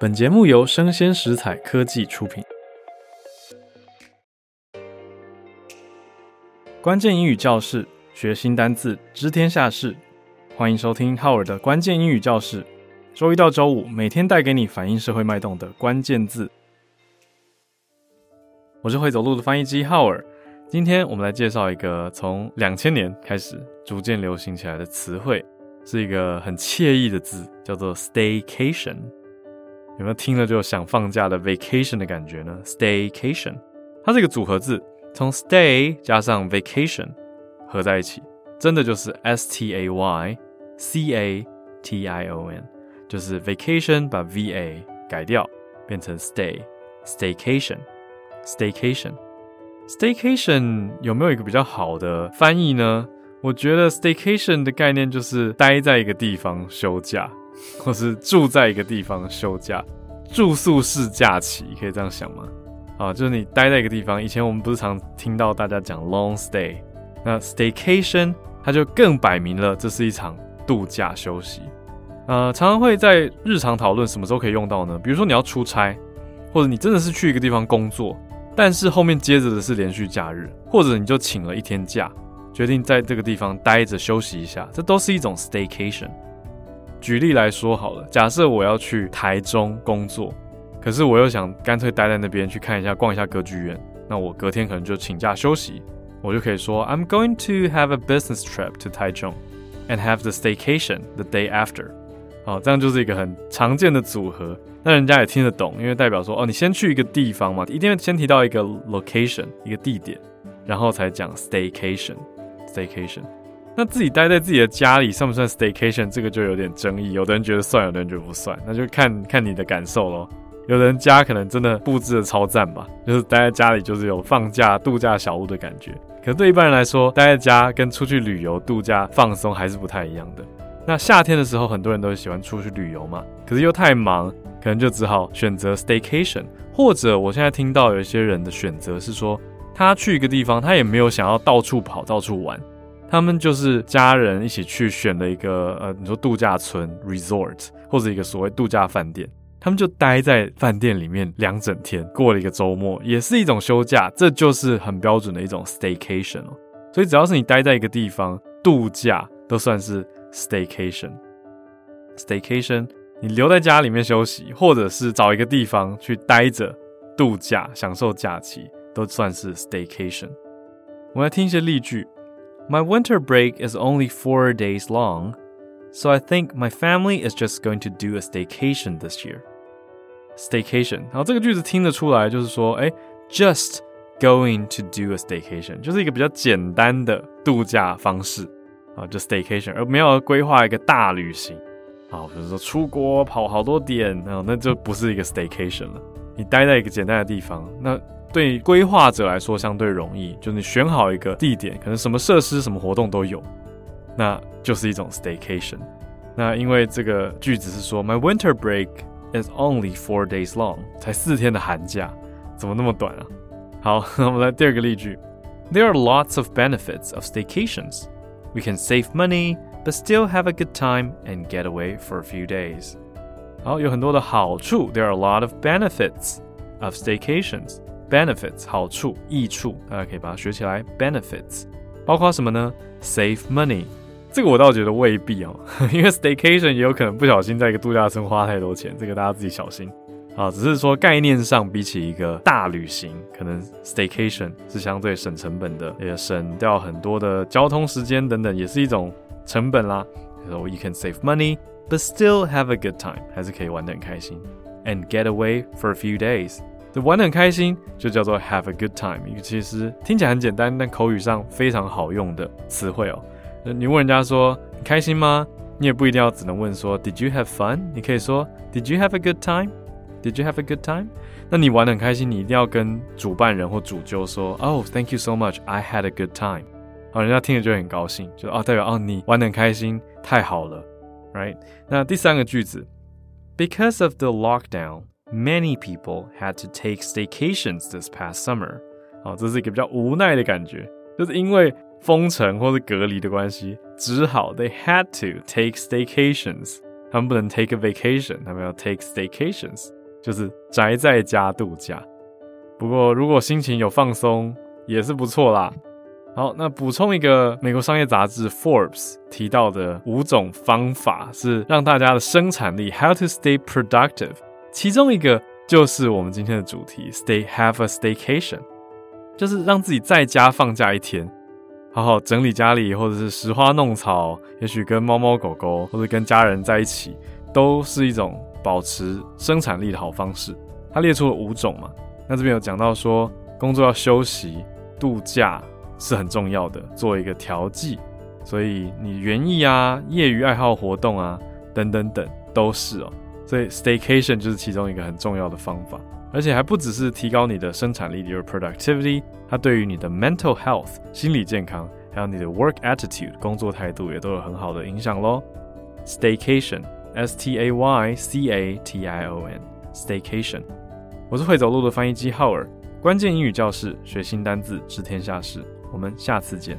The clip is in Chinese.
本节目由生鲜食材科技出品。关键英语教室，学新单字，知天下事。欢迎收听浩尔的关键英语教室。周一到周五，每天带给你反映社会脉动的关键字。我是会走路的翻译机浩尔。今天我们来介绍一个从两千年开始逐渐流行起来的词汇。是一个很惬意的字，叫做 staycation。有没有听了就想放假的 vacation 的感觉呢？staycation，它是一个组合字，从 stay 加上 vacation 合在一起，真的就是 s t a y c a t i o n，就是 vacation 把 v a 改掉，变成 stay，staycation，staycation，staycation 有没有一个比较好的翻译呢？我觉得 staycation 的概念就是待在一个地方休假，或是住在一个地方休假，住宿式假期，可以这样想吗？啊，就是你待在一个地方。以前我们不是常听到大家讲 long stay，那 staycation 它就更摆明了这是一场度假休息。呃，常常会在日常讨论什么时候可以用到呢？比如说你要出差，或者你真的是去一个地方工作，但是后面接着的是连续假日，或者你就请了一天假。决定在这个地方待着休息一下，这都是一种 staycation。举例来说好了，假设我要去台中工作，可是我又想干脆待在那边去看一下、逛一下歌剧院，那我隔天可能就请假休息，我就可以说 I'm going to have a business trip to Taichung and have the staycation the day after。好，这样就是一个很常见的组合，那人家也听得懂，因为代表说哦，你先去一个地方嘛，一定要先提到一个 location 一个地点，然后才讲 staycation。Staycation，那自己待在自己的家里算不算 Staycation？这个就有点争议，有的人觉得算，有的人觉得不算，那就看看你的感受咯。有的人家可能真的布置的超赞吧，就是待在家里就是有放假度假小屋的感觉。可是对一般人来说，待在家跟出去旅游度假放松还是不太一样的。那夏天的时候，很多人都喜欢出去旅游嘛，可是又太忙，可能就只好选择 Staycation。或者我现在听到有一些人的选择是说，他去一个地方，他也没有想要到处跑、到处玩，他们就是家人一起去选了一个呃，你说度假村 （resort） 或者一个所谓度假饭店，他们就待在饭店里面两整天，过了一个周末，也是一种休假，这就是很标准的一种 staycation 哦。所以只要是你待在一个地方度假，都算是 staycation。staycation，你留在家里面休息，或者是找一个地方去待着度假，享受假期。都算是 staycation。我们来听一些例句。My winter break is only four days long, so I think my family is just going to do a staycation this year. Staycation，然后这个句子听得出来，就是说，哎，just going to do a staycation，就是一个比较简单的度假方式啊，就 staycation，而没有规划一个大旅行啊，比如说出国跑好多点，啊，那就不是一个 staycation 了。你待在一个简单的地方，那。 对规划者来说相对容易，就是你选好一个地点，可能什么设施、什么活动都有，那就是一种 staycation。那因为这个句子是说 My winter break is only four days long，才四天的寒假，怎么那么短啊？好，那我们来第二个例句：There are lots of benefits of staycations. We can save money, but still have a good time and get away for a few days. 好，有很多的好处。There are a lot of benefits of staycations. Benefits 好处、益处，大家可以把它学起来。Benefits 包括什么呢？Save money，这个我倒觉得未必哦，因为 Staycation 也有可能不小心在一个度假村花太多钱，这个大家自己小心啊。只是说概念上，比起一个大旅行，可能 Staycation 是相对省成本的，也省掉很多的交通时间等等，也是一种成本啦。So you can save money, but still have a good time，还是可以玩得很开心，and get away for a few days。玩得很开心，就叫做 have a good time。其实听起来很简单，但口语上非常好用的词汇哦。你问人家说你开心吗？你也不一定要只能问说 Did you have fun？你可以说 Did you have a good time？Did you have a good time？那你玩得很开心，你一定要跟主办人或主揪说 Oh, thank you so much. I had a good time。好，人家听了就很高兴，就哦代表哦你玩得很开心，太好了，right？那第三个句子，Because of the lockdown。Many people had to take staycations this past summer。好，这是一个比较无奈的感觉，就是因为封城或是隔离的关系，只好 they had to take staycations。 他们不能 take a vacation，他们要 take staycations，就是宅在家度假。不过如果心情有放松，也是不错啦。好，那补充一个美国商业杂志 Forbes 提到的五种方法，是让大家的生产力 How to stay productive。 其中一个就是我们今天的主题 Stay have a staycation，就是让自己在家放假一天，好好整理家里，或者是拾花弄草，也许跟猫猫狗狗或者跟家人在一起，都是一种保持生产力的好方式。他列出了五种嘛，那这边有讲到说工作要休息、度假。是很重要的，做一个调剂，所以你园艺啊、业余爱好活动啊等等等都是哦。所以 staycation 就是其中一个很重要的方法，而且还不只是提高你的生产力，your productivity，它对于你的 mental health 心理健康，还有你的 work attitude 工作态度也都有很好的影响喽。Staycation，S T A Y C A T I O N，staycation。我是会走路的翻译机浩尔，关键英语教室，学新单字，知天下事。我们下次见。